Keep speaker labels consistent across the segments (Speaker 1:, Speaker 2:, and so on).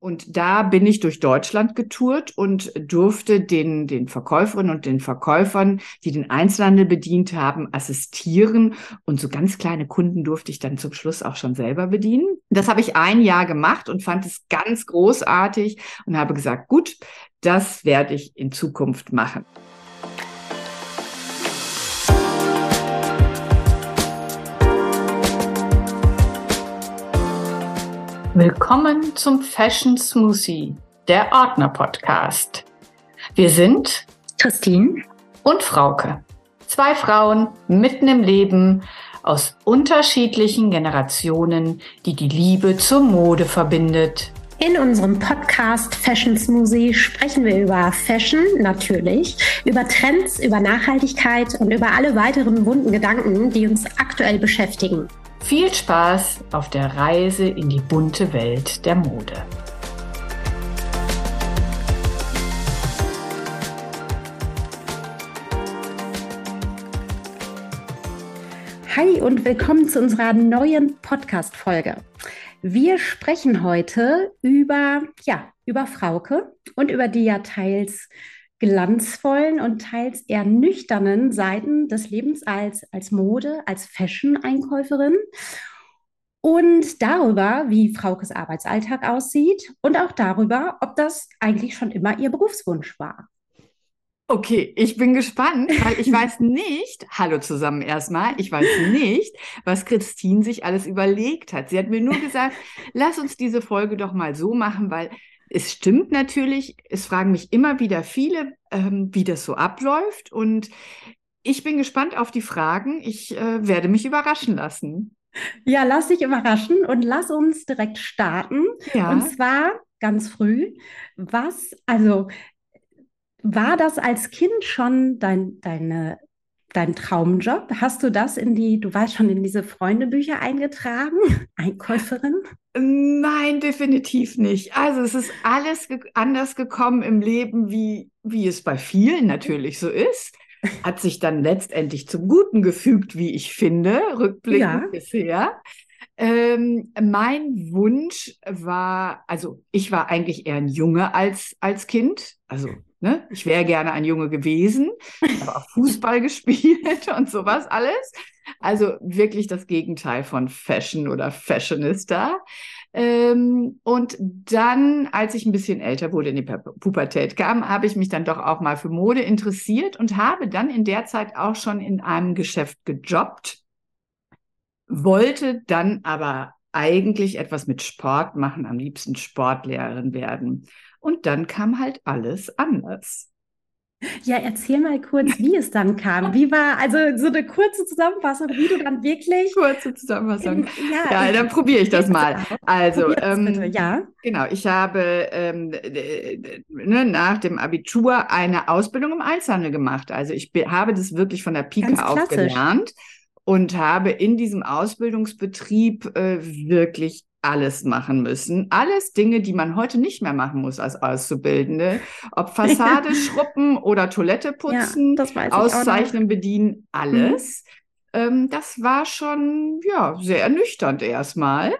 Speaker 1: Und da bin ich durch Deutschland getourt und durfte den, den Verkäuferinnen und den Verkäufern, die den Einzelhandel bedient haben, assistieren. Und so ganz kleine Kunden durfte ich dann zum Schluss auch schon selber bedienen. Das habe ich ein Jahr gemacht und fand es ganz großartig und habe gesagt, gut, das werde ich in Zukunft machen.
Speaker 2: Willkommen zum Fashion Smoothie, der Ordner Podcast. Wir sind
Speaker 3: Christine
Speaker 2: und Frauke. Zwei Frauen mitten im Leben aus unterschiedlichen Generationen, die die Liebe zur Mode verbindet.
Speaker 3: In unserem Podcast Fashion Smoothie sprechen wir über Fashion natürlich, über Trends, über Nachhaltigkeit und über alle weiteren wunden Gedanken, die uns aktuell beschäftigen.
Speaker 2: Viel Spaß auf der Reise in die bunte Welt der Mode.
Speaker 3: Hi und willkommen zu unserer neuen Podcast-Folge. Wir sprechen heute über, ja, über Frauke und über die ja teils glanzvollen und teils eher nüchternen Seiten des Lebens als, als Mode, als Fashion-Einkäuferin und darüber, wie Fraukes Arbeitsalltag aussieht und auch darüber, ob das eigentlich schon immer ihr Berufswunsch war.
Speaker 1: Okay, ich bin gespannt, weil ich weiß nicht, hallo zusammen erstmal, ich weiß nicht, was Christine sich alles überlegt hat. Sie hat mir nur gesagt, lass uns diese Folge doch mal so machen, weil es stimmt natürlich, es fragen mich immer wieder viele, ähm, wie das so abläuft. Und ich bin gespannt auf die Fragen. Ich äh, werde mich überraschen lassen.
Speaker 3: Ja, lass dich überraschen und lass uns direkt starten. Ja. Und zwar ganz früh. Was, also war das als Kind schon dein, deine dein Traumjob? Hast du das in die, du warst schon in diese Freundebücher eingetragen, Einkäuferin?
Speaker 1: Nein, definitiv nicht. Also es ist alles ge anders gekommen im Leben, wie, wie es bei vielen natürlich so ist. Hat sich dann letztendlich zum Guten gefügt, wie ich finde, rückblickend ja. bisher. Ähm, mein Wunsch war, also ich war eigentlich eher ein Junge als, als Kind. Also Ne? Ich wäre gerne ein Junge gewesen, habe auch Fußball gespielt und sowas alles. Also wirklich das Gegenteil von Fashion oder Fashionista. Ähm, und dann, als ich ein bisschen älter wurde, in die Pubertät kam, habe ich mich dann doch auch mal für Mode interessiert und habe dann in der Zeit auch schon in einem Geschäft gejobbt, wollte dann aber eigentlich etwas mit Sport machen, am liebsten Sportlehrerin werden. Und dann kam halt alles anders.
Speaker 3: Ja, erzähl mal kurz, wie es dann kam. Wie war also so eine kurze Zusammenfassung, wie du dann wirklich.
Speaker 1: Kurze Zusammenfassung. Ja, ja dann probiere ich das mal. Also, ähm,
Speaker 3: ja.
Speaker 1: Genau, ich habe ähm, ne, nach dem Abitur eine Ausbildung im Einzelhandel gemacht. Also ich habe das wirklich von der Pike auf gelernt und habe in diesem Ausbildungsbetrieb äh, wirklich alles machen müssen. Alles Dinge, die man heute nicht mehr machen muss als Auszubildende. Ob Fassade schruppen oder Toilette putzen, ja, auszeichnen, bedienen, alles. Mhm. Ähm, das war schon ja sehr ernüchternd erstmal.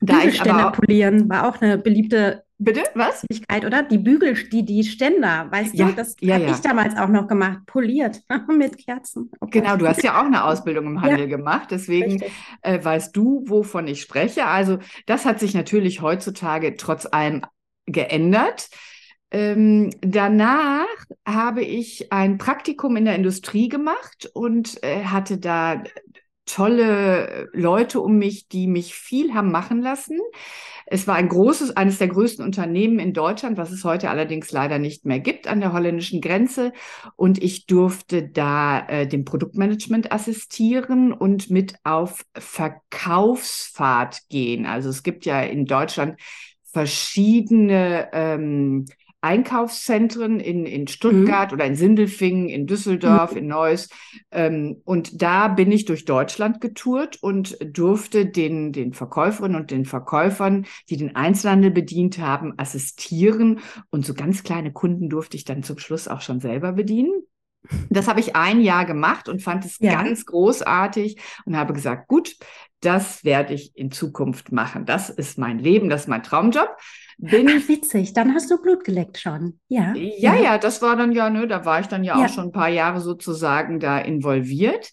Speaker 3: Da ich aber auch, polieren war auch eine beliebte
Speaker 1: Bitte? Was?
Speaker 3: Oder? Die Bügel, die, die Ständer, weißt ja, du, das ja, habe ja. ich damals auch noch gemacht, poliert mit Kerzen.
Speaker 1: Oh genau, du hast ja auch eine Ausbildung im Handel gemacht, deswegen äh, weißt du, wovon ich spreche. Also das hat sich natürlich heutzutage trotz allem geändert. Ähm, danach habe ich ein Praktikum in der Industrie gemacht und äh, hatte da tolle Leute um mich, die mich viel haben machen lassen. Es war ein großes, eines der größten Unternehmen in Deutschland, was es heute allerdings leider nicht mehr gibt an der holländischen Grenze. Und ich durfte da äh, dem Produktmanagement assistieren und mit auf Verkaufsfahrt gehen. Also es gibt ja in Deutschland verschiedene ähm, Einkaufszentren in, in Stuttgart mhm. oder in Sindelfingen, in Düsseldorf, mhm. in Neuss. Ähm, und da bin ich durch Deutschland getourt und durfte den, den Verkäuferinnen und den Verkäufern, die den Einzelhandel bedient haben, assistieren. Und so ganz kleine Kunden durfte ich dann zum Schluss auch schon selber bedienen. Das habe ich ein Jahr gemacht und fand es ja. ganz großartig und habe gesagt, gut, das werde ich in Zukunft machen. Das ist mein Leben, das ist mein Traumjob.
Speaker 3: Bin Ach, witzig, dann hast du Blut geleckt schon. Ja.
Speaker 1: Ja, ja, das war dann ja, ne, da war ich dann ja, ja. auch schon ein paar Jahre sozusagen da involviert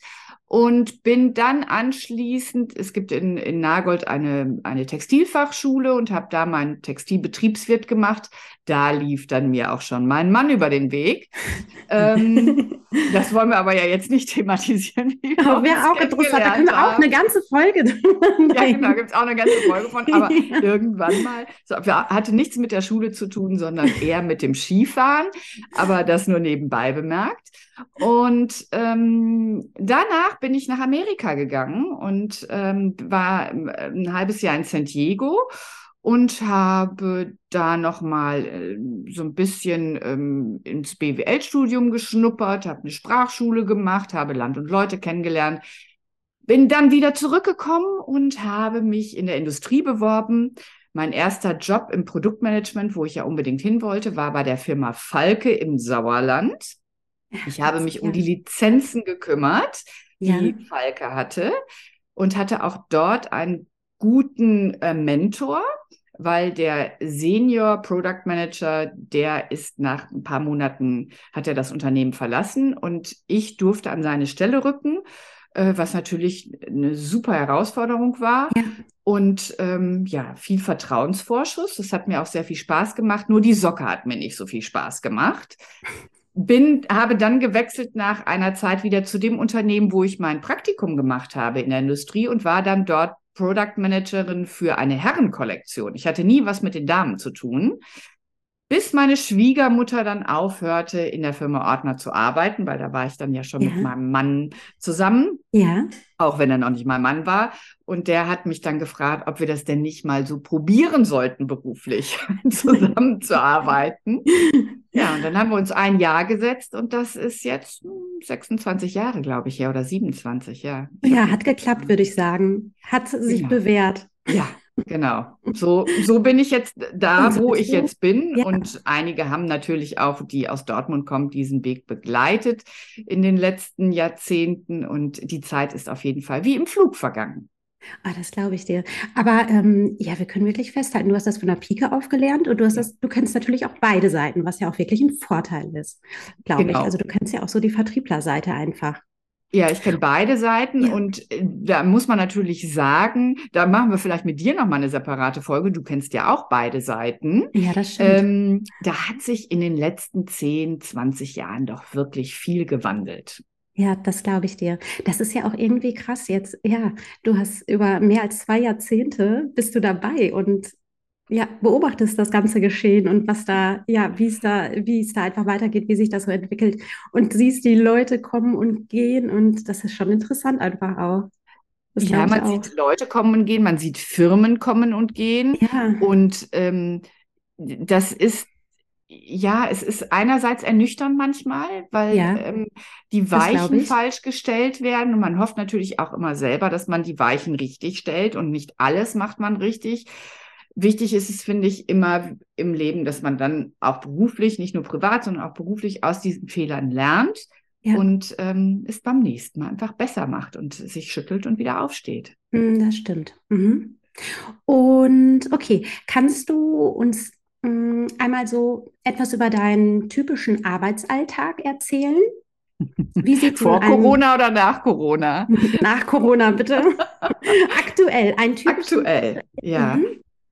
Speaker 1: und bin dann anschließend, es gibt in, in Nagold eine, eine Textilfachschule und habe da meinen Textilbetriebswirt gemacht. Da lief dann mir auch schon mein Mann über den Weg. ähm, das wollen wir aber ja jetzt nicht thematisieren.
Speaker 3: Aber wäre auch interessant, da können wir auch eine ganze Folge
Speaker 1: Ja, genau, gibt es auch eine ganze Folge von, aber irgendwann mal. So, hatte nichts mit der Schule zu tun, sondern eher mit dem Skifahren, aber das nur nebenbei bemerkt. Und ähm, danach bin ich nach Amerika gegangen und ähm, war ähm, ein halbes Jahr in San Diego und habe da nochmal äh, so ein bisschen ähm, ins BWL-Studium geschnuppert, habe eine Sprachschule gemacht, habe Land und Leute kennengelernt, bin dann wieder zurückgekommen und habe mich in der Industrie beworben. Mein erster Job im Produktmanagement, wo ich ja unbedingt hin wollte, war bei der Firma Falke im Sauerland. Ich habe mich um die Lizenzen gekümmert, die ja. Falke hatte und hatte auch dort einen guten äh, Mentor, weil der Senior Product Manager, der ist nach ein paar Monaten, hat er das Unternehmen verlassen und ich durfte an seine Stelle rücken, äh, was natürlich eine super Herausforderung war. Ja. Und ähm, ja, viel Vertrauensvorschuss. Das hat mir auch sehr viel Spaß gemacht. Nur die Socke hat mir nicht so viel Spaß gemacht bin, habe dann gewechselt nach einer Zeit wieder zu dem Unternehmen, wo ich mein Praktikum gemacht habe in der Industrie und war dann dort Product Managerin für eine Herrenkollektion. Ich hatte nie was mit den Damen zu tun, bis meine Schwiegermutter dann aufhörte, in der Firma Ordner zu arbeiten, weil da war ich dann ja schon ja. mit meinem Mann zusammen. Ja. Auch wenn er noch nicht mein Mann war. Und der hat mich dann gefragt, ob wir das denn nicht mal so probieren sollten, beruflich zusammenzuarbeiten. ja, und dann haben wir uns ein Jahr gesetzt und das ist jetzt 26 Jahre, glaube ich, ja, oder 27, ja.
Speaker 3: Ja, hat geklappt, würde ich sagen. Hat sich genau. bewährt.
Speaker 1: Ja, Genau. So, so bin ich jetzt da, wo ich jetzt bin. Ja. Und einige haben natürlich auch, die aus Dortmund kommen, diesen Weg begleitet in den letzten Jahrzehnten. Und die Zeit ist auf jeden Fall wie im Flug vergangen.
Speaker 3: Ah, das glaube ich dir. Aber ähm, ja, wir können wirklich festhalten, du hast das von der Pike aufgelernt und du hast das, du kennst natürlich auch beide Seiten, was ja auch wirklich ein Vorteil ist, glaube genau. ich. Also du kennst ja auch so die Vertrieblerseite einfach.
Speaker 1: Ja, ich kenne beide Seiten ja. und äh, da muss man natürlich sagen, da machen wir vielleicht mit dir nochmal eine separate Folge. Du kennst ja auch beide Seiten.
Speaker 3: Ja, das stimmt. Ähm,
Speaker 1: da hat sich in den letzten 10, 20 Jahren doch wirklich viel gewandelt.
Speaker 3: Ja, das glaube ich dir. Das ist ja auch irgendwie krass jetzt. Ja, du hast über mehr als zwei Jahrzehnte bist du dabei und ja, beobachtest das ganze Geschehen und was da, ja, wie es da, wie es da einfach weitergeht, wie sich das so entwickelt und siehst die Leute kommen und gehen und das ist schon interessant einfach auch.
Speaker 1: Das ja, man auch. sieht Leute kommen und gehen, man sieht Firmen kommen und gehen ja. und ähm, das ist ja, es ist einerseits ernüchternd manchmal, weil ja, ähm, die Weichen falsch gestellt werden und man hofft natürlich auch immer selber, dass man die Weichen richtig stellt und nicht alles macht man richtig. Wichtig ist es, finde ich, immer im Leben, dass man dann auch beruflich, nicht nur privat, sondern auch beruflich aus diesen Fehlern lernt ja. und ähm, es beim nächsten Mal einfach besser macht und sich schüttelt und wieder aufsteht.
Speaker 3: Hm, das stimmt. Mhm. Und okay, kannst du uns mh, hm, einmal so etwas über deinen typischen Arbeitsalltag erzählen?
Speaker 1: Wie sieht Vor Corona oder nach Corona?
Speaker 3: Nach Corona, bitte. Aktuell, ein typischer.
Speaker 1: Aktuell, ja. Mhm.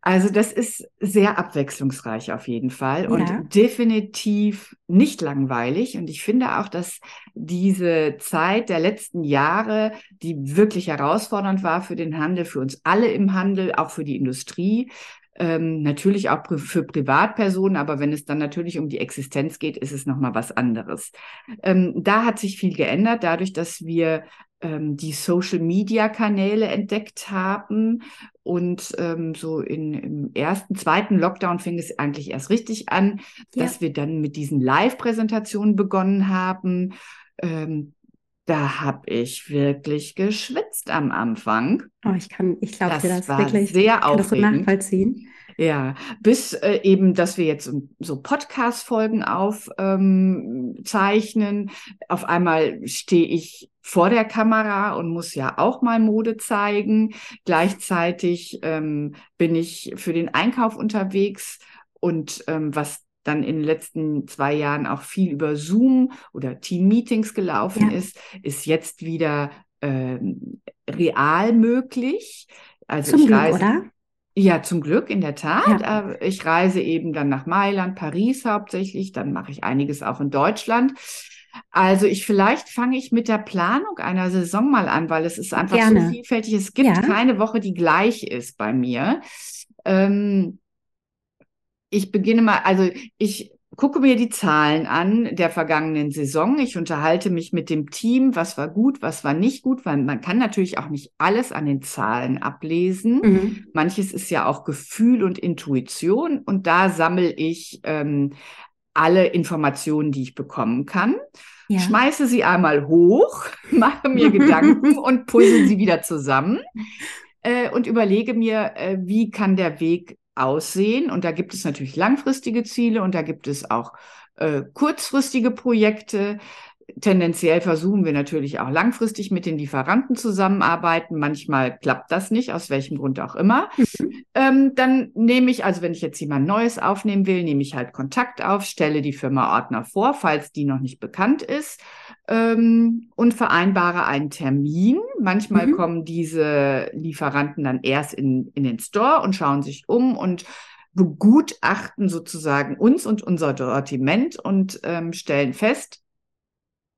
Speaker 1: Also das ist sehr abwechslungsreich auf jeden Fall und ja. definitiv nicht langweilig. Und ich finde auch, dass diese Zeit der letzten Jahre, die wirklich herausfordernd war für den Handel, für uns alle im Handel, auch für die Industrie, ähm, natürlich auch für Privatpersonen, aber wenn es dann natürlich um die Existenz geht, ist es nochmal was anderes. Ähm, da hat sich viel geändert, dadurch, dass wir die Social-Media-Kanäle entdeckt haben. Und ähm, so in, im ersten, zweiten Lockdown fing es eigentlich erst richtig an, ja. dass wir dann mit diesen Live-Präsentationen begonnen haben. Ähm, da habe ich wirklich geschwitzt am Anfang.
Speaker 3: Oh, ich kann, ich glaube dir das
Speaker 1: war
Speaker 3: wirklich.
Speaker 1: Sehr aufregend.
Speaker 3: Das so nachvollziehen.
Speaker 1: Ja, bis äh, eben, dass wir jetzt so Podcast-Folgen aufzeichnen. Ähm, Auf einmal stehe ich vor der Kamera und muss ja auch mal Mode zeigen. Gleichzeitig ähm, bin ich für den Einkauf unterwegs und ähm, was dann in den letzten zwei Jahren auch viel über Zoom oder Team-Meetings gelaufen ja. ist, ist jetzt wieder ähm, real möglich. Also
Speaker 3: Zum
Speaker 1: ich
Speaker 3: Glück,
Speaker 1: reise,
Speaker 3: oder?
Speaker 1: Ja, zum Glück, in der Tat.
Speaker 3: Ja.
Speaker 1: Äh, ich reise eben dann nach Mailand, Paris hauptsächlich, dann mache ich einiges auch in Deutschland. Also ich vielleicht fange ich mit der Planung einer Saison mal an, weil es ist einfach
Speaker 3: Gerne.
Speaker 1: so vielfältig. Es gibt
Speaker 3: Ja.
Speaker 1: keine Woche, die gleich ist bei mir. Ähm, ich beginne mal, also ich gucke mir die Zahlen an der vergangenen Saison. Ich unterhalte mich mit dem Team, was war gut, was war nicht gut, weil man kann natürlich auch nicht alles an den Zahlen ablesen.
Speaker 3: Mhm.
Speaker 1: Manches ist ja auch Gefühl und Intuition und da sammle ich ähm, alle Informationen, die ich bekommen kann.
Speaker 3: Ja.
Speaker 1: Schmeiße sie einmal hoch, mache mir Gedanken und puzzle sie wieder zusammen äh, und überlege mir, äh, wie kann der Weg aussehen. Und da gibt es natürlich langfristige Ziele und da gibt es auch äh, kurzfristige Projekte. Tendenziell versuchen wir natürlich auch langfristig mit den Lieferanten zusammenarbeiten. Manchmal klappt das nicht, aus welchem Grund auch immer.
Speaker 3: Mhm.
Speaker 1: Ähm, dann nehme ich, also wenn ich jetzt jemand Neues aufnehmen will, nehme ich halt Kontakt auf, stelle die Firma Ordner vor, falls die noch nicht bekannt ist, ähm, und vereinbare einen Termin. Manchmal
Speaker 3: Mhm.
Speaker 1: kommen diese Lieferanten dann erst in, in den Store und schauen sich um und begutachten sozusagen uns und unser Sortiment und ähm, stellen fest,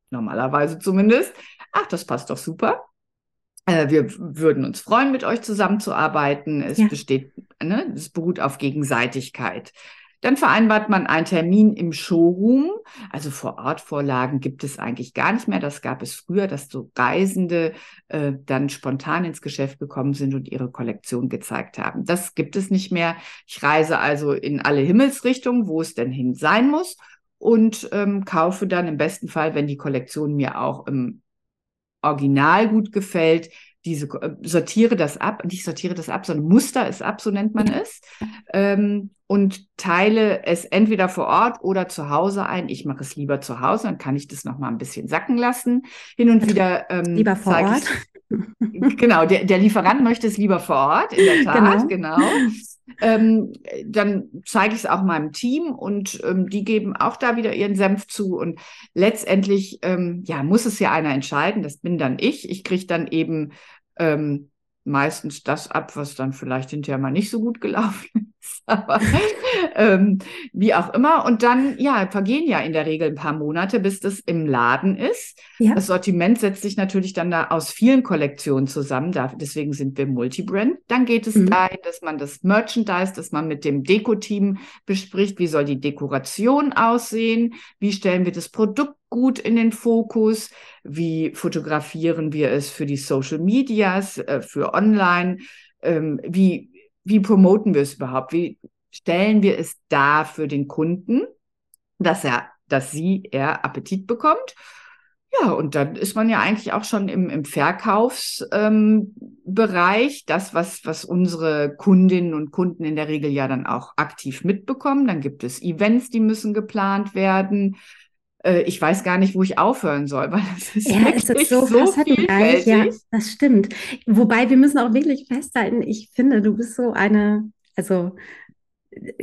Speaker 1: normalerweise zumindest, ach, das passt doch super. Äh, wir würden uns freuen, mit euch zusammenzuarbeiten. Es
Speaker 3: Ja.
Speaker 1: besteht, ne, es beruht auf Gegenseitigkeit. Dann vereinbart man einen Termin im Showroom. Also vor Ort Vorlagen gibt es eigentlich gar nicht mehr. Das gab es früher, dass so Reisende äh, dann spontan ins Geschäft gekommen sind und ihre Kollektion gezeigt haben. Das gibt es nicht mehr. Ich reise also in alle Himmelsrichtungen, wo es denn hin sein muss und ähm, kaufe dann im besten Fall, wenn die Kollektion mir auch im Original gut gefällt, diese äh, sortiere das ab, nicht sortiere das ab, sondern muster es ab, so nennt man es, ähm, und teile es entweder vor Ort oder zu Hause ein. Ich mache es lieber zu Hause, dann kann ich das noch mal ein bisschen sacken lassen. Hin und wieder ähm,
Speaker 3: Lieber vor Ort.
Speaker 1: ich- genau, der, der Lieferant möchte es lieber vor Ort, in der Tat, genau. Ähm, dann zeige ich es auch meinem Team und ähm, die geben auch da wieder ihren Senf zu. Und letztendlich, ähm, ja, muss es ja einer entscheiden. Das bin dann ich. Ich kriege dann eben ähm, meistens das ab, was dann vielleicht hinterher mal nicht so gut gelaufen ist. Aber ähm, wie auch immer. Und dann, ja, vergehen ja in der Regel ein paar Monate, bis das im Laden ist.
Speaker 3: Ja.
Speaker 1: Das Sortiment setzt sich natürlich dann da aus vielen Kollektionen zusammen. Da, deswegen sind wir Multibrand. Dann geht es
Speaker 3: Mhm.
Speaker 1: dahin, dass man das Merchandise, dass man mit dem Deko-Team bespricht, wie soll die Dekoration aussehen, wie stellen wir das Produkt gut in den Fokus, wie fotografieren wir es für die Social Medias, äh, für online, ähm, wie, wie promoten wir es überhaupt, wie stellen wir es dar für den Kunden, dass er, dass sie, er Appetit bekommt. Ja, und dann ist man ja eigentlich auch schon im, im Verkaufsbereich, ähm, das, was, was unsere Kundinnen und Kunden in der Regel ja dann auch aktiv mitbekommen. Dann gibt es Events, die müssen geplant werden. Äh, ich weiß gar nicht, wo ich aufhören soll, weil das ist
Speaker 3: Ja, es ist so ja,
Speaker 1: vielfältig.
Speaker 3: das stimmt. Wobei wir müssen auch wirklich festhalten, ich finde, du bist so eine, also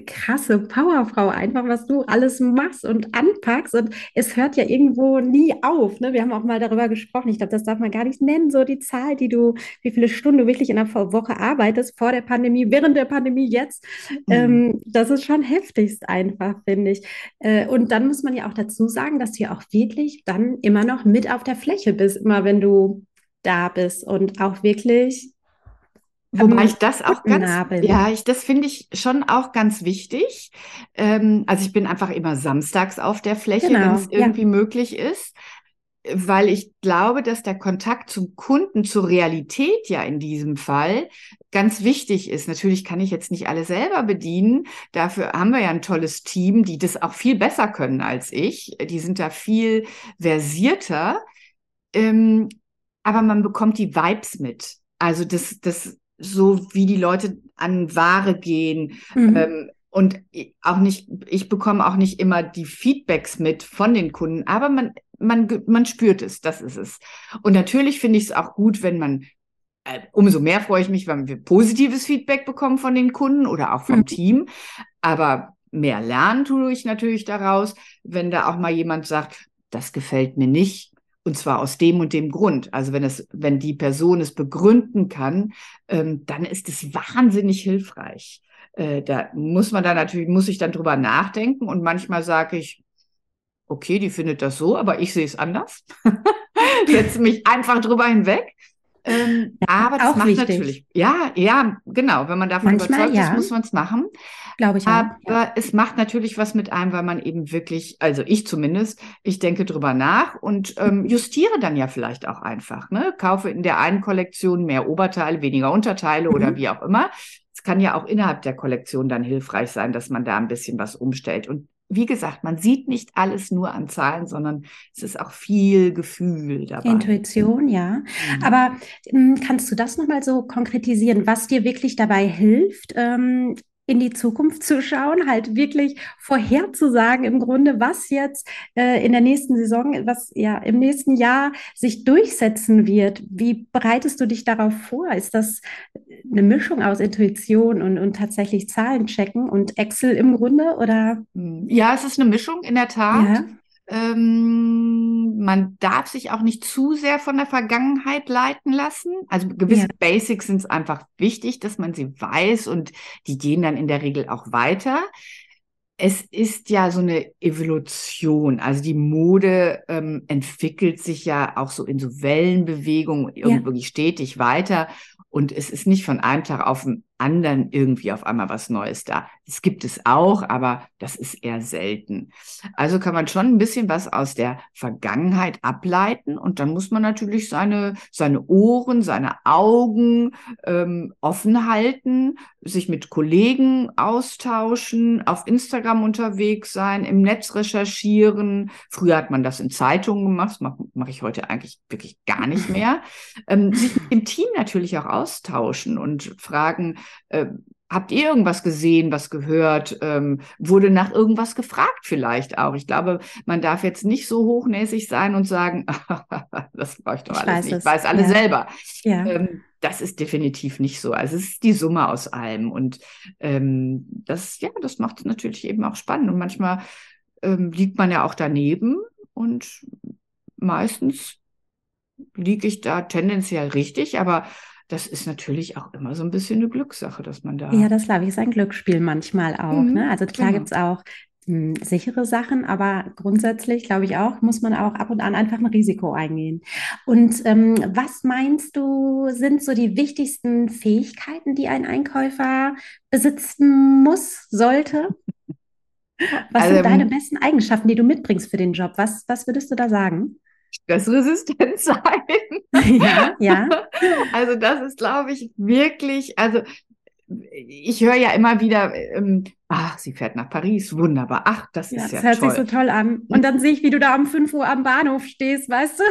Speaker 3: krasse Powerfrau einfach, was du alles machst und anpackst und es hört ja irgendwo nie auf, ne? Wir haben auch mal darüber gesprochen, ich glaube, das darf man gar nicht nennen, so die Zahl, die du, wie viele Stunden du wirklich in der Woche arbeitest, vor der Pandemie, während der Pandemie, jetzt,
Speaker 1: Mhm.
Speaker 3: ähm, das ist schon heftigst einfach, finde ich. Äh, und dann muss man ja auch dazu sagen, dass du ja auch wirklich dann immer noch mit auf der Fläche bist, immer wenn du da bist und auch wirklich
Speaker 1: Wobei
Speaker 3: am
Speaker 1: ich das auch ganz,
Speaker 3: Nabeln.
Speaker 1: ja, ich, das finde ich schon auch ganz wichtig. Ähm, also ich bin einfach immer samstags auf der Fläche,
Speaker 3: Genau,
Speaker 1: wenn es
Speaker 3: ja.
Speaker 1: irgendwie möglich ist, weil ich glaube, dass der Kontakt zum Kunden, zur Realität ja in diesem Fall ganz wichtig ist. Natürlich kann ich jetzt nicht alle selber bedienen. Dafür haben wir ja ein tolles Team, die das auch viel besser können als ich. Die sind da viel versierter. Ähm, aber man bekommt die Vibes mit. Also das, das so wie die Leute an Ware gehen. Mhm. Ähm, und auch nicht, ich bekomme auch nicht immer die Feedbacks mit von den Kunden, aber man, man, man spürt es, das ist es. Und natürlich finde ich es auch gut, wenn man, äh, umso mehr freue ich mich, wenn wir positives Feedback bekommen von den Kunden oder auch vom mhm. Team. Aber mehr lernen tue ich natürlich daraus, wenn da auch mal jemand sagt, das gefällt mir nicht. Und zwar aus dem und dem Grund. Also wenn es, wenn die Person es begründen kann, ähm, dann ist es wahnsinnig hilfreich. Äh, da muss man dann natürlich, muss ich dann drüber nachdenken und manchmal sage ich, okay, die findet das so, aber ich sehe es anders. Setze mich einfach drüber hinweg. Ähm, ja, aber das macht wichtig. natürlich, ja, ja, genau. Wenn man davon Manchmal, überzeugt ja. ist, muss man es machen.
Speaker 3: Glaube ich.
Speaker 1: Aber
Speaker 3: auch, ja.
Speaker 1: es macht natürlich was mit einem, weil man eben wirklich, also ich zumindest, ich denke drüber nach und ähm, justiere dann ja vielleicht auch einfach. Ne? Kaufe in der einen Kollektion mehr Oberteile, weniger Unterteile mhm. oder wie auch immer. Es kann ja auch innerhalb der Kollektion dann hilfreich sein, dass man da ein bisschen was umstellt. Und wie gesagt, man sieht nicht alles nur an Zahlen, sondern es ist auch viel Gefühl dabei.
Speaker 3: Intuition, ja. Mhm. Aber ähm, kannst du das nochmal so konkretisieren, was dir wirklich dabei hilft, ähm, in die Zukunft zu schauen, halt wirklich vorherzusagen im Grunde, was jetzt äh, in der nächsten Saison, was ja im nächsten Jahr sich durchsetzen wird. Wie bereitest du dich darauf vor? Ist das eine Mischung aus Intuition und, und tatsächlich Zahlen checken und Excel im Grunde oder?
Speaker 1: Ja, es ist eine Mischung in der Tat. Ja. Ähm, man darf sich auch nicht zu sehr von der Vergangenheit leiten lassen. Also gewisse ja. Basics sind es einfach wichtig, dass man sie weiß und die gehen dann in der Regel auch weiter. Es ist ja so eine Evolution. Also die Mode ähm, entwickelt sich ja auch so in so Wellenbewegungen irgendwie ja. stetig weiter. Und es ist nicht von einem Tag auf den anderen irgendwie auf einmal was Neues da. Es gibt es auch, aber das ist eher selten. Also kann man schon ein bisschen was aus der Vergangenheit ableiten und dann muss man natürlich seine, seine Ohren, seine Augen ähm, offen halten, sich mit Kollegen austauschen, auf Instagram unterwegs sein, im Netz recherchieren. Früher hat man das in Zeitungen gemacht, das mache mach ich heute eigentlich wirklich gar nicht mehr. Ähm, sich dem Team natürlich auch austauschen und fragen, äh, habt ihr irgendwas gesehen, was gehört? Ähm, wurde nach irgendwas gefragt vielleicht auch? Ich glaube, man darf jetzt nicht so hochnäsig sein und sagen, das brauche ich doch ich alles nicht. Ich weiß alles ja. selber. Ja. Ähm, das ist definitiv nicht so. Also es ist die Summe aus allem. Und ähm, das, ja, das macht es natürlich eben auch spannend. Und manchmal ähm, liegt man ja auch daneben und meistens liege ich da tendenziell richtig, aber das ist natürlich auch immer so ein bisschen eine Glückssache, dass man da.
Speaker 3: Ja, das glaube ich, ist ein Glücksspiel manchmal auch. Mhm, ne? Also klar genau. gibt es auch mh, hm, sichere Sachen, aber grundsätzlich glaube ich auch, muss man auch ab und an einfach ein Risiko eingehen. Und ähm, was meinst du, sind so die wichtigsten Fähigkeiten, die ein Einkäufer besitzen muss, sollte? Was also, sind deine besten Eigenschaften, die du mitbringst für den Job? Was, was würdest du da sagen?
Speaker 1: Stressresistent sein.
Speaker 3: Ja, ja.
Speaker 1: Also das ist, glaube ich, wirklich, also ich höre ja immer wieder, ähm, ach, sie fährt nach Paris, wunderbar. Ach, das ja, ist ja
Speaker 3: das
Speaker 1: toll.
Speaker 3: hört sich so toll an. Und dann sehe ich, wie du da um 5 Uhr am Bahnhof stehst, weißt du?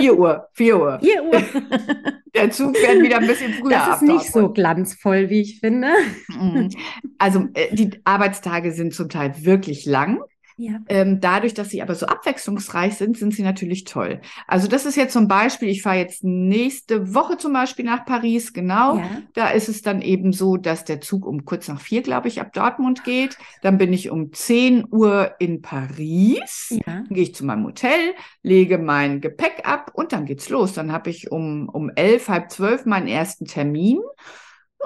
Speaker 1: 4 Uhr, 4 Uhr.
Speaker 3: 4 Uhr.
Speaker 1: Der Zug fährt wieder ein bisschen früher
Speaker 3: Das ist nicht so glanzvoll, wie ich finde.
Speaker 1: Mhm. Also äh, die Arbeitstage sind zum Teil wirklich lang. Ja. Ähm, dadurch, dass sie aber so abwechslungsreich sind, sind sie natürlich toll. Also das ist jetzt zum Beispiel, ich fahre jetzt nächste Woche zum Beispiel nach Paris, genau. Ja. Da ist es dann eben so, dass der Zug um kurz nach vier, glaube ich, ab Dortmund geht. Dann bin ich um 10 Uhr in Paris. Ja. Dann gehe ich zu meinem Hotel, lege mein Gepäck ab und dann geht's los. Dann habe ich um, um elf, halb zwölf meinen ersten Termin.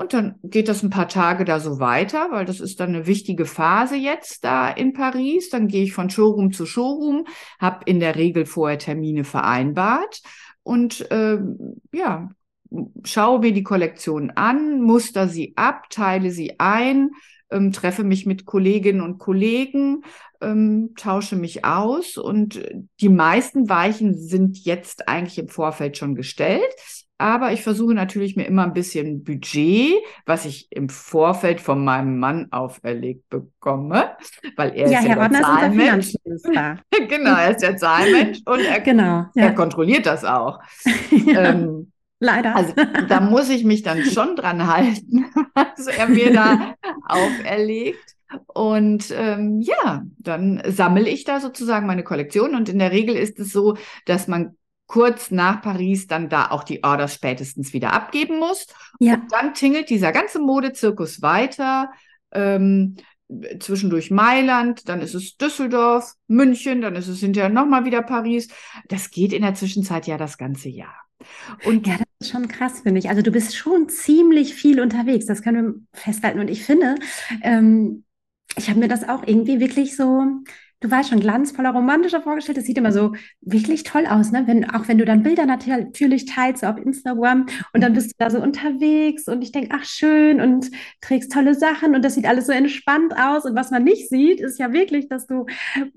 Speaker 1: Und dann geht das ein paar Tage da so weiter, weil das ist dann eine wichtige Phase jetzt da in Paris. Dann gehe ich von Showroom zu Showroom, habe in der Regel vorher Termine vereinbart und äh, ja, schaue mir die Kollektion an, muster sie ab, teile sie ein, ähm, treffe mich mit Kolleginnen und Kollegen, ähm, tausche mich aus und die meisten Weichen sind jetzt eigentlich im Vorfeld schon gestellt. Aber ich versuche natürlich mir immer ein bisschen Budget, was ich im Vorfeld von meinem Mann auferlegt bekomme, weil er ja, ist ja Herr der Zahlmensch. genau, er ist der Zahlmensch und er, genau, ja. er kontrolliert das auch. ja. ähm,
Speaker 3: Leider.
Speaker 1: Also da muss ich mich dann schon dran halten, was er mir da auferlegt. Und ähm, ja, dann sammle ich da sozusagen meine Kollektion. Und in der Regel ist es so, dass man kurz nach Paris dann da auch die Orders spätestens wieder abgeben muss. Ja. Und dann tingelt dieser ganze Modezirkus weiter. Ähm, zwischendurch Mailand, dann ist es Düsseldorf, München, dann ist es hinterher nochmal wieder Paris. Das geht in der Zwischenzeit ja das ganze Jahr.
Speaker 3: Und ja, das ist schon krass, finde ich. Also du bist schon ziemlich viel unterwegs, das können wir festhalten. Und ich finde, ähm, ich habe mir das auch irgendwie wirklich so du weißt schon, glanzvoller, romantischer vorgestellt. Das sieht immer so wirklich toll aus, ne? Wenn, auch wenn du dann Bilder natürlich teilst auf Instagram und dann bist du da so unterwegs und ich denke, ach schön und trägst tolle Sachen und das sieht alles so entspannt aus. Und was man nicht sieht, ist ja wirklich, dass du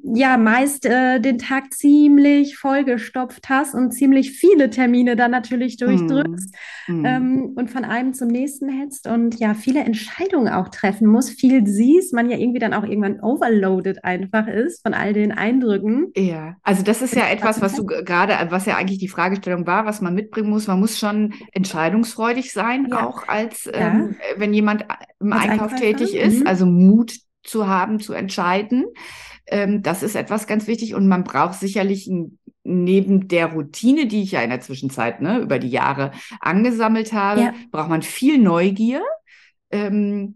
Speaker 3: ja meist äh, den Tag ziemlich vollgestopft hast und ziemlich viele Termine dann natürlich durchdrückst mm. ähm, und von einem zum nächsten hetzt und ja, viele Entscheidungen auch treffen muss. Viel siehst, man ja irgendwie dann auch irgendwann overloaded einfach ist ist von all den Eindrücken.
Speaker 1: Ja, also das ist ja etwas, was du gerade, was ja eigentlich die Fragestellung war, was man mitbringen muss. Man muss schon entscheidungsfreudig sein, ja. auch als ja. ähm, wenn jemand im als Einkauf tätig ist, mhm. also Mut zu haben, zu entscheiden. Ähm, das ist etwas ganz wichtig und man braucht sicherlich ein neben der Routine, die ich ja in der Zwischenzeit ne, über die Jahre angesammelt habe, ja. braucht man viel Neugier ähm,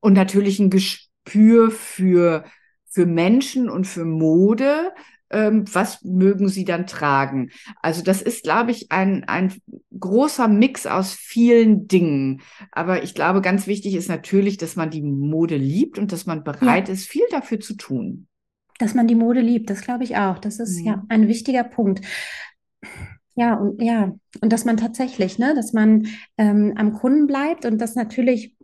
Speaker 1: und natürlich ein Gespür für für Menschen und für Mode, ähm, was mögen sie dann tragen? Also das ist, glaube ich, ein, ein großer Mix aus vielen Dingen. Aber ich glaube, ganz wichtig ist natürlich, dass man die Mode liebt und dass man bereit ja. ist, viel dafür zu tun.
Speaker 3: Dass man die Mode liebt, das glaube ich auch. Das ist mhm. ja ein wichtiger Punkt. Ja, und ja, und dass man tatsächlich, ne, dass man ähm, am Kunden bleibt und das natürlich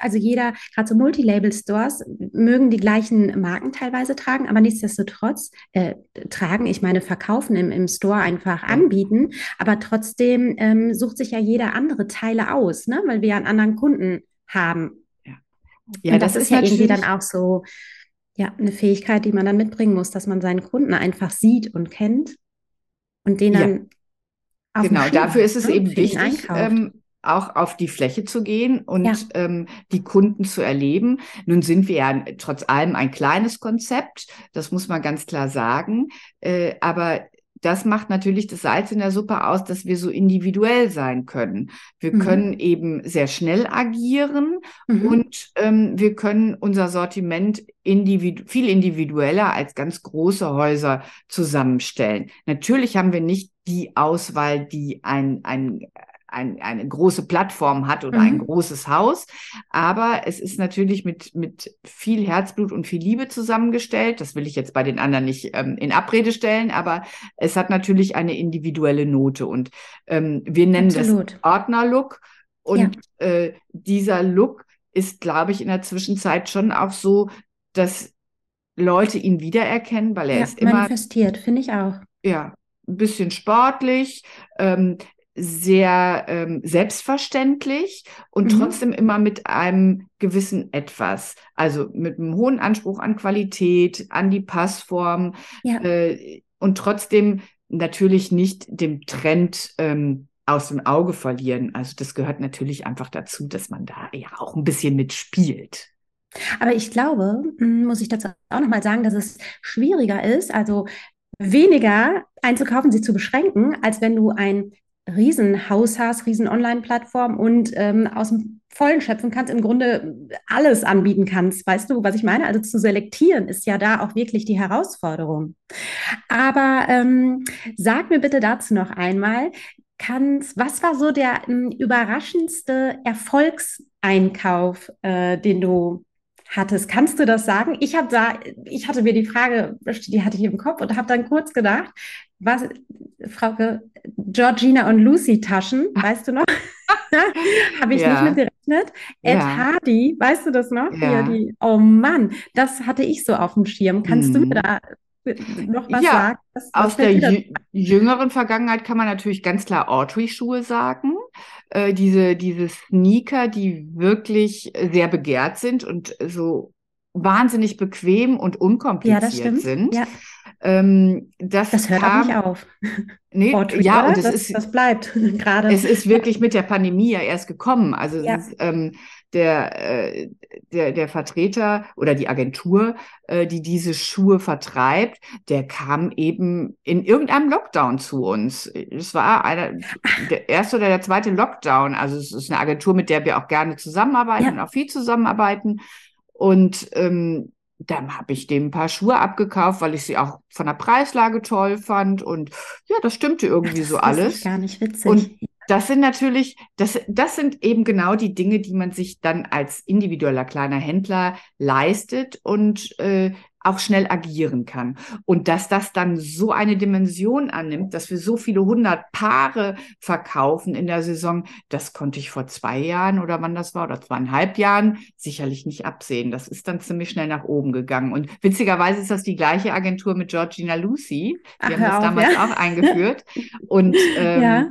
Speaker 3: also jeder, gerade so Multilabel-Stores, mögen die gleichen Marken teilweise tragen, aber nichtsdestotrotz äh, tragen, ich meine, verkaufen im, im Store einfach anbieten, aber trotzdem ähm, sucht sich ja jeder andere Teile aus, ne? weil wir ja einen anderen Kunden haben. Ja, ja das, das, ist ja irgendwie dann auch so, ja, eine Fähigkeit, die man dann mitbringen muss, dass man seinen Kunden einfach sieht und kennt und den dann
Speaker 1: ja. Genau, dafür ist es ne, eben wichtig, ähm, auch auf die Fläche zu gehen und ja. ähm, die Kunden zu erleben. Nun sind wir ja trotz allem ein kleines Konzept, das muss man ganz klar sagen. Äh, aber das macht natürlich das Salz in der Suppe aus, dass wir so individuell sein können. Wir mhm. können eben sehr schnell agieren mhm. und ähm, wir können unser Sortiment individu viel individueller als ganz große Häuser zusammenstellen. Natürlich haben wir nicht die Auswahl, die ein, ein ein, eine große Plattform hat oder mhm. ein großes Haus. Aber es ist natürlich mit, mit viel Herzblut und viel Liebe zusammengestellt. Das will ich jetzt bei den anderen nicht ähm, in Abrede stellen, aber es hat natürlich eine individuelle Note. Und ähm, wir nennen Absolut. das Ordner-Look. Und ja. äh, dieser Look ist, glaube ich, in der Zwischenzeit schon auch so, dass Leute ihn wiedererkennen, weil er ja, ist immer
Speaker 3: manifestiert, finde ich auch.
Speaker 1: Ja, ein bisschen sportlich. Ähm, sehr ähm, selbstverständlich und mhm. trotzdem immer mit einem gewissen Etwas. Also mit einem hohen Anspruch an Qualität, an die Passform ja. äh, und trotzdem natürlich nicht dem Trend ähm, aus dem Auge verlieren. Also das gehört natürlich einfach dazu, dass man da ja auch ein bisschen mitspielt.
Speaker 3: Aber ich glaube, hm, muss ich dazu auch nochmal sagen, dass es schwieriger ist, also weniger einzukaufen, sie zu beschränken, als wenn du ein Riesenhaus hast, riesen Online-Plattform und ähm, aus dem Vollen schöpfen kannst, im Grunde alles anbieten kannst. Weißt du, was ich meine? Also zu selektieren ist ja da auch wirklich die Herausforderung. Aber ähm, sag mir bitte dazu noch einmal, kannst, was war so der ähm, überraschendste Erfolgseinkauf, äh, den du hattest. Kannst du das sagen? Ich habe da, ich hatte mir die Frage, die hatte ich im Kopf und habe dann kurz gedacht, was, Frauke, Georgina und Lucy Taschen, weißt du noch? habe ich ja. nicht mit gerechnet. Ed ja. Hardy, weißt du das noch? Ja. Die, oh Mann, das hatte ich so auf dem Schirm. Kannst hm. du mir mhm. da noch was ja, sagen? Was,
Speaker 1: was aus der jüngeren Vergangenheit kann man natürlich ganz klar Autry-Schuhe sagen. Äh, diese, diese Sneaker, die wirklich sehr begehrt sind und so wahnsinnig bequem und unkompliziert ja, sind. Ja. Ähm, das,
Speaker 3: das hört
Speaker 1: kam,
Speaker 3: auch nicht auf.
Speaker 1: Nee,
Speaker 3: Portrait,
Speaker 1: ja, und
Speaker 3: das,
Speaker 1: ist,
Speaker 3: das bleibt gerade.
Speaker 1: es ist wirklich mit der Pandemie ja erst gekommen. Also es
Speaker 3: Ja.
Speaker 1: ist, ähm, der, äh, der, der Vertreter oder die Agentur, äh, die diese Schuhe vertreibt, der kam eben in irgendeinem Lockdown zu uns. Es war einer, der erste oder der zweite Lockdown. Also es ist eine Agentur, mit der wir auch gerne zusammenarbeiten
Speaker 3: Ja.
Speaker 1: und auch viel zusammenarbeiten. Und ähm, dann habe ich dem ein paar Schuhe abgekauft, weil ich sie auch von der Preislage toll fand. Und ja, das stimmte irgendwie
Speaker 3: das
Speaker 1: so alles.
Speaker 3: Gar nicht witzig.
Speaker 1: Und das sind natürlich, das, das sind eben genau die Dinge, die man sich dann als individueller kleiner Händler leistet und äh, auch schnell agieren kann. Und dass das dann so eine Dimension annimmt, dass wir so viele hundert Paare verkaufen in der Saison, das konnte ich vor zwei Jahren oder wann das war oder zweieinhalb Jahren sicherlich nicht absehen. Das ist dann ziemlich schnell nach oben gegangen. Und witzigerweise ist das die gleiche Agentur mit Georgina Lucy. Die
Speaker 3: Ach,
Speaker 1: haben das
Speaker 3: auf,
Speaker 1: damals
Speaker 3: ja.
Speaker 1: auch eingeführt. Und ähm,
Speaker 3: Ja.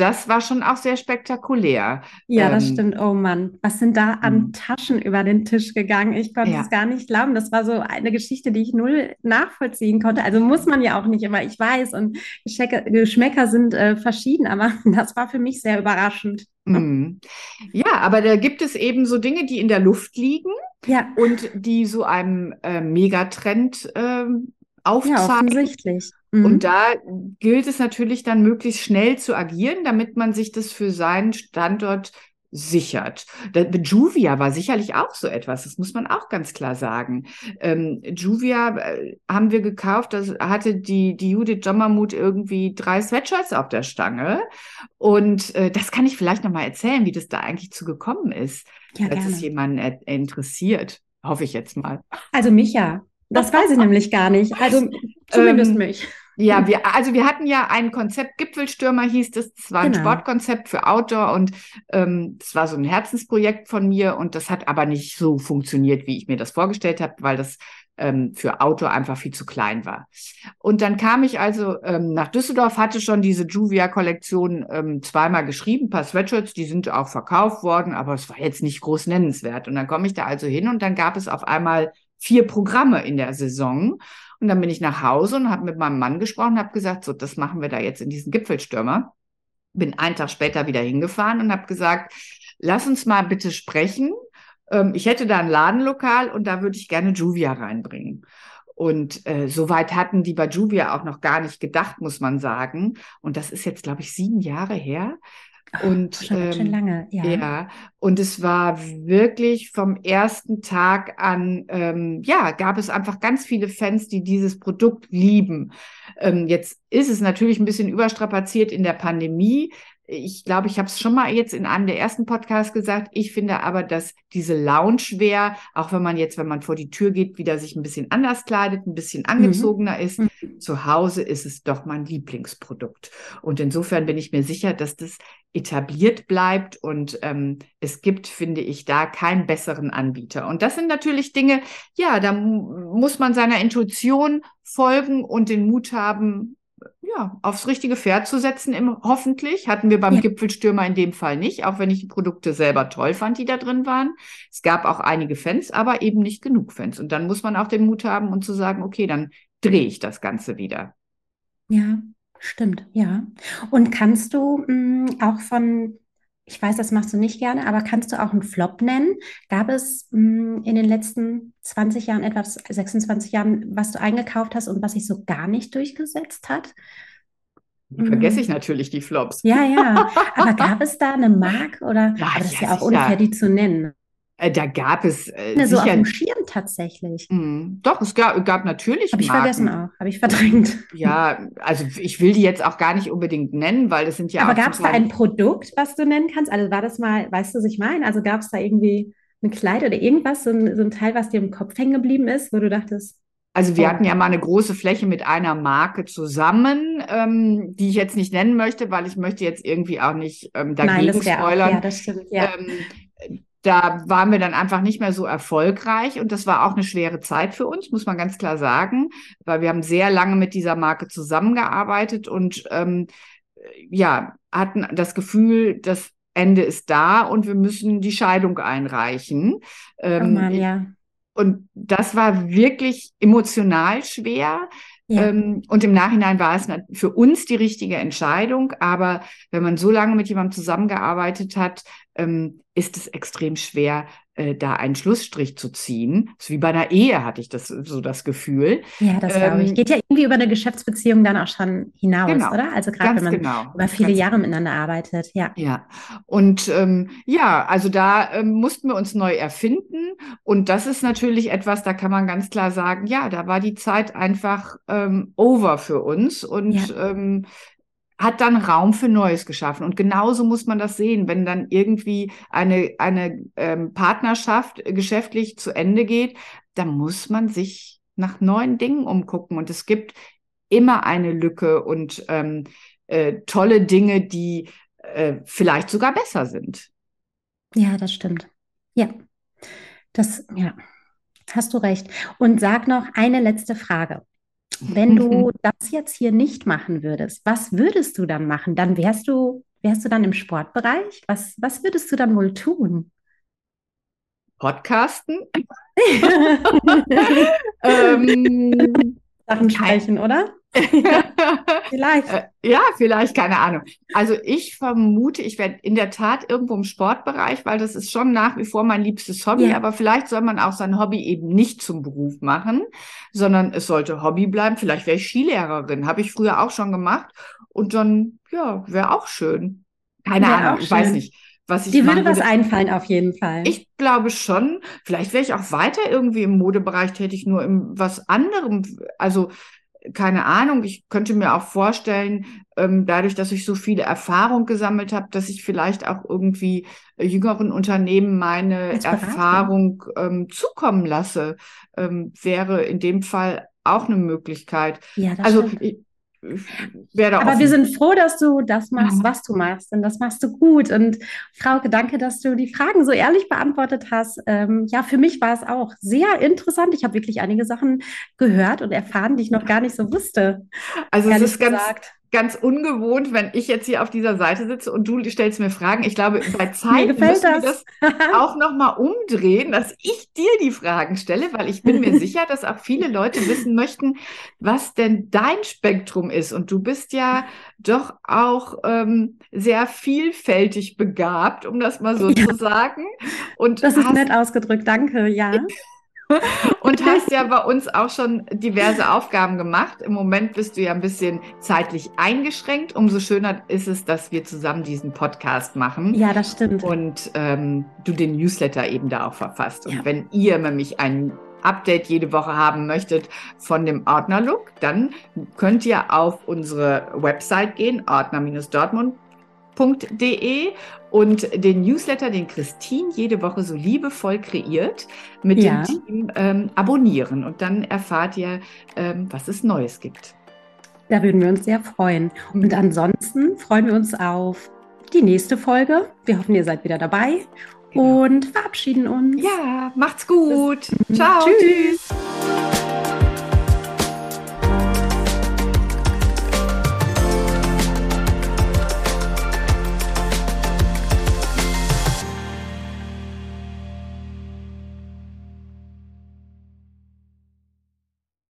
Speaker 1: Das war schon auch sehr spektakulär.
Speaker 3: Ja, das
Speaker 1: Ähm,
Speaker 3: stimmt. Oh Mann, was sind da an
Speaker 1: Mhm.
Speaker 3: Taschen über den Tisch gegangen? Ich konnte
Speaker 1: Ja.
Speaker 3: es gar nicht glauben. Das war so eine Geschichte, die ich null nachvollziehen konnte. Also muss man ja auch nicht immer, ich weiß, und Geschmäcker, Geschmäcker sind äh, verschieden, aber das war für mich sehr überraschend.
Speaker 1: Mhm. Ja, aber da gibt es eben so Dinge, die in der Luft liegen
Speaker 3: Ja,
Speaker 1: und die so einem äh, Megatrend
Speaker 3: ja,
Speaker 1: aufzeigen.
Speaker 3: offensichtlich. Mhm.
Speaker 1: Und da gilt es natürlich dann möglichst schnell zu agieren, damit man sich das für seinen Standort sichert. Der Juvia war sicherlich auch so etwas, das muss man auch ganz klar sagen. Ähm, Juvia äh, haben wir gekauft, das hatte die, die Judith Sommermuth irgendwie drei Sweatshirts auf der Stange. Und äh, das kann ich vielleicht nochmal erzählen, wie das da eigentlich zu gekommen ist,
Speaker 3: ja,
Speaker 1: es
Speaker 3: gerne.
Speaker 1: jemanden äh, interessiert. Hoffe ich jetzt mal.
Speaker 3: Also mich ja. Das weiß ich nämlich gar nicht. Also zumindest
Speaker 1: Ähm,
Speaker 3: mich.
Speaker 1: Ja, wir, also wir hatten ja ein Konzept, Gipfelstürmer hieß das, das war ein
Speaker 3: Genau.
Speaker 1: Sportkonzept für Outdoor und ähm, das war so ein Herzensprojekt von mir und das hat aber nicht so funktioniert, wie ich mir das vorgestellt habe, weil das ähm, für Outdoor einfach viel zu klein war. Und dann kam ich also ähm, nach Düsseldorf, hatte schon diese Juvia-Kollektion ähm, zweimal geschrieben, ein paar Sweatshirts, die sind auch verkauft worden, aber es war jetzt nicht groß nennenswert. Und dann komme ich da also hin und dann gab es auf einmal vier Programme in der Saison. Und dann bin ich nach Hause und habe mit meinem Mann gesprochen, habe gesagt, so, das machen wir da jetzt in diesen Gipfelstürmer. Bin einen Tag später wieder hingefahren und habe gesagt, lass uns mal bitte sprechen. Ähm, ich hätte da ein Ladenlokal und da würde ich gerne Juvia reinbringen. Und äh, soweit hatten die bei Juvia auch noch gar nicht gedacht, muss man sagen. Und das ist jetzt, glaube ich, sieben Jahre her. Und
Speaker 3: Schon
Speaker 1: ähm,
Speaker 3: lange, ja.
Speaker 1: ja, und es war wirklich vom ersten Tag an, ähm, ja, gab es einfach ganz viele Fans, die dieses Produkt lieben. Ähm, jetzt ist es natürlich ein bisschen überstrapaziert in der Pandemie. Ich glaube, ich habe es schon mal jetzt in einem der ersten Podcasts gesagt. Ich finde aber, dass diese Loungewear, auch wenn man jetzt, wenn man vor die Tür geht, wieder sich ein bisschen anders kleidet, ein bisschen angezogener ist,
Speaker 3: Mhm.
Speaker 1: zu Hause ist es doch mein Lieblingsprodukt. Und insofern bin ich mir sicher, dass das etabliert bleibt und ähm, es gibt, finde ich, da keinen besseren Anbieter. Und das sind natürlich Dinge, ja, da mu- muss man seiner Intuition folgen und den Mut haben, ja, aufs richtige Pferd zu setzen, im, hoffentlich. Hatten wir beim
Speaker 3: Ja.
Speaker 1: Gipfelstürmer in dem Fall nicht, auch wenn ich die Produkte selber toll fand, die da drin waren. Es gab auch einige Fans, aber eben nicht genug Fans. Und dann muss man auch den Mut haben und zu sagen, okay, dann drehe ich das Ganze wieder.
Speaker 3: Ja, stimmt, ja. Und kannst du mh, auch von, ich weiß, das machst du nicht gerne, aber kannst du auch einen Flop nennen? Gab es mh, in den letzten 20 Jahren, etwas 26 Jahren, was du eingekauft hast und was sich so gar nicht durchgesetzt hat?
Speaker 1: Vergesse ich natürlich, die Flops.
Speaker 3: Ja, ja. Aber gab es da eine Marke oder,
Speaker 1: Ja,
Speaker 3: das ist
Speaker 1: ja,
Speaker 3: ja auch unfair, die zu nennen.
Speaker 1: Äh, da gab es äh,
Speaker 3: Ne, so auf dem Schirm tatsächlich.
Speaker 1: Mm, Doch, es gab, gab natürlich
Speaker 3: Habe ich
Speaker 1: Marken.
Speaker 3: vergessen auch, habe ich verdrängt.
Speaker 1: Ja, also ich will die jetzt auch gar nicht unbedingt nennen, weil das sind ja
Speaker 3: Aber gab es da ein Produkt, was du nennen kannst? Also war das mal, weißt du, was ich meine? Also gab es da irgendwie ein Kleid oder irgendwas, so ein, so ein Teil, was dir im Kopf hängen geblieben ist, wo du dachtest,
Speaker 1: Also wir
Speaker 3: Oh.
Speaker 1: hatten ja mal eine große Fläche mit einer Marke zusammen, ähm, die ich jetzt nicht nennen möchte, weil ich möchte jetzt irgendwie auch nicht ähm,
Speaker 3: nein,
Speaker 1: dagegen
Speaker 3: das wäre auch,
Speaker 1: spoilern.
Speaker 3: ja, das stimmt, ja.
Speaker 1: Ähm, da waren wir dann einfach nicht mehr so erfolgreich und das war auch eine schwere Zeit für uns, muss man ganz klar sagen, weil wir haben sehr lange mit dieser Marke zusammengearbeitet und ähm, ja, hatten das Gefühl, das Ende ist da und wir müssen die Scheidung einreichen.
Speaker 3: Oh
Speaker 1: Ähm,
Speaker 3: Mann, ja.
Speaker 1: und das war wirklich emotional schwer, Ja. Ähm, und im Nachhinein war es für uns die richtige Entscheidung. Aber wenn man so lange mit jemandem zusammengearbeitet hat, ähm, ist es extrem schwer, äh, da einen Schlussstrich zu ziehen. Das ist wie bei einer Ehe, hatte ich das so das Gefühl.
Speaker 3: Ja, das ähm, glaube ich. Geht ja irgendwie über eine Geschäftsbeziehung dann auch schon hinaus,
Speaker 1: genau,
Speaker 3: oder? Also gerade wenn man genau, über viele Jahre genau. miteinander arbeitet, ja.
Speaker 1: Ja, und ähm, ja, also da ähm, mussten wir uns neu erfinden. Und das ist natürlich etwas, da kann man ganz klar sagen, ja, da war die Zeit einfach ähm, over für uns. Und ja. Hat dann Raum für Neues geschaffen. Und genauso muss man das sehen, wenn dann irgendwie eine, eine ähm, Partnerschaft geschäftlich zu Ende geht, dann muss man sich nach neuen Dingen umgucken. Und es gibt immer eine Lücke und ähm, äh, tolle Dinge, die äh, vielleicht sogar besser sind.
Speaker 3: Ja, das stimmt. Ja, das, ja, hast du recht. Und sag noch eine letzte Frage. Wenn du das jetzt hier nicht machen würdest, was würdest du dann machen? Dann wärst du, wärst du dann im Sportbereich? Was, was würdest du dann wohl tun?
Speaker 1: Podcasten?
Speaker 3: ähm, Sachen sprechen, oder?
Speaker 1: Vielleicht. Äh, ja, vielleicht, keine Ahnung. Also ich vermute, ich werde in der Tat irgendwo im Sportbereich, weil das ist schon nach wie vor mein liebstes Hobby, ja. aber vielleicht soll man auch sein Hobby eben nicht zum Beruf machen, sondern es sollte Hobby bleiben. Vielleicht wäre ich Skilehrerin, habe ich früher auch schon gemacht und dann, ja, wäre auch schön. Keine wär Ahnung, ich weiß nicht. Was ich
Speaker 3: Die würde was einfallen auf jeden Fall.
Speaker 1: Ich glaube schon. Vielleicht wäre ich auch weiter irgendwie im Modebereich tätig, nur im was anderem. Also keine Ahnung, ich könnte mir auch vorstellen, ähm, dadurch, dass ich so viele Erfahrung gesammelt habe, dass ich vielleicht auch irgendwie äh, jüngeren Unternehmen meine Erfahrung ähm, zukommen lasse, ähm, wäre in dem Fall auch eine Möglichkeit. Ja, das also ich,
Speaker 3: Aber wir sind froh, dass du das machst, ja. was du machst. Und das machst du gut. Und Frauke, danke, dass du die Fragen so ehrlich beantwortet hast. Ähm, ja, für mich war es auch sehr interessant. Ich habe wirklich einige Sachen gehört und erfahren, die ich noch gar nicht so wusste.
Speaker 1: Also es ist gesagt. Ganz ungewohnt, wenn ich jetzt hier auf dieser Seite sitze und du stellst mir Fragen. Ich glaube, bei Zeit müssen das. wir das auch nochmal umdrehen, dass ich dir die Fragen stelle, weil ich bin mir sicher, dass auch viele Leute wissen möchten, was denn dein Spektrum ist. Und du bist ja doch auch ähm, sehr vielfältig begabt, um das mal so ja. zu sagen.
Speaker 3: Und das ist nett ausgedrückt, danke, ja.
Speaker 1: und hast ja bei uns auch schon diverse Aufgaben gemacht. Im Moment bist du ja ein bisschen zeitlich eingeschränkt. Umso schöner ist es, dass wir zusammen diesen Podcast machen.
Speaker 3: Ja, das stimmt.
Speaker 1: Und ähm, du den Newsletter eben da auch verfasst. Und ja. wenn ihr nämlich ein Update jede Woche haben möchtet von dem Ordner-Look, dann könnt ihr auf unsere Website gehen, ordner-dortmund www.christine.de und den Newsletter, den Christine jede Woche so liebevoll kreiert, mit ja. dem Team ähm, abonnieren und dann erfahrt ihr, ähm, was es Neues gibt.
Speaker 3: Da würden wir uns sehr freuen. Und ansonsten freuen wir uns auf die nächste Folge. Wir hoffen, ihr seid wieder dabei genau. und verabschieden uns.
Speaker 1: Ja, macht's gut. Ciao. Tschüss. Tschüss.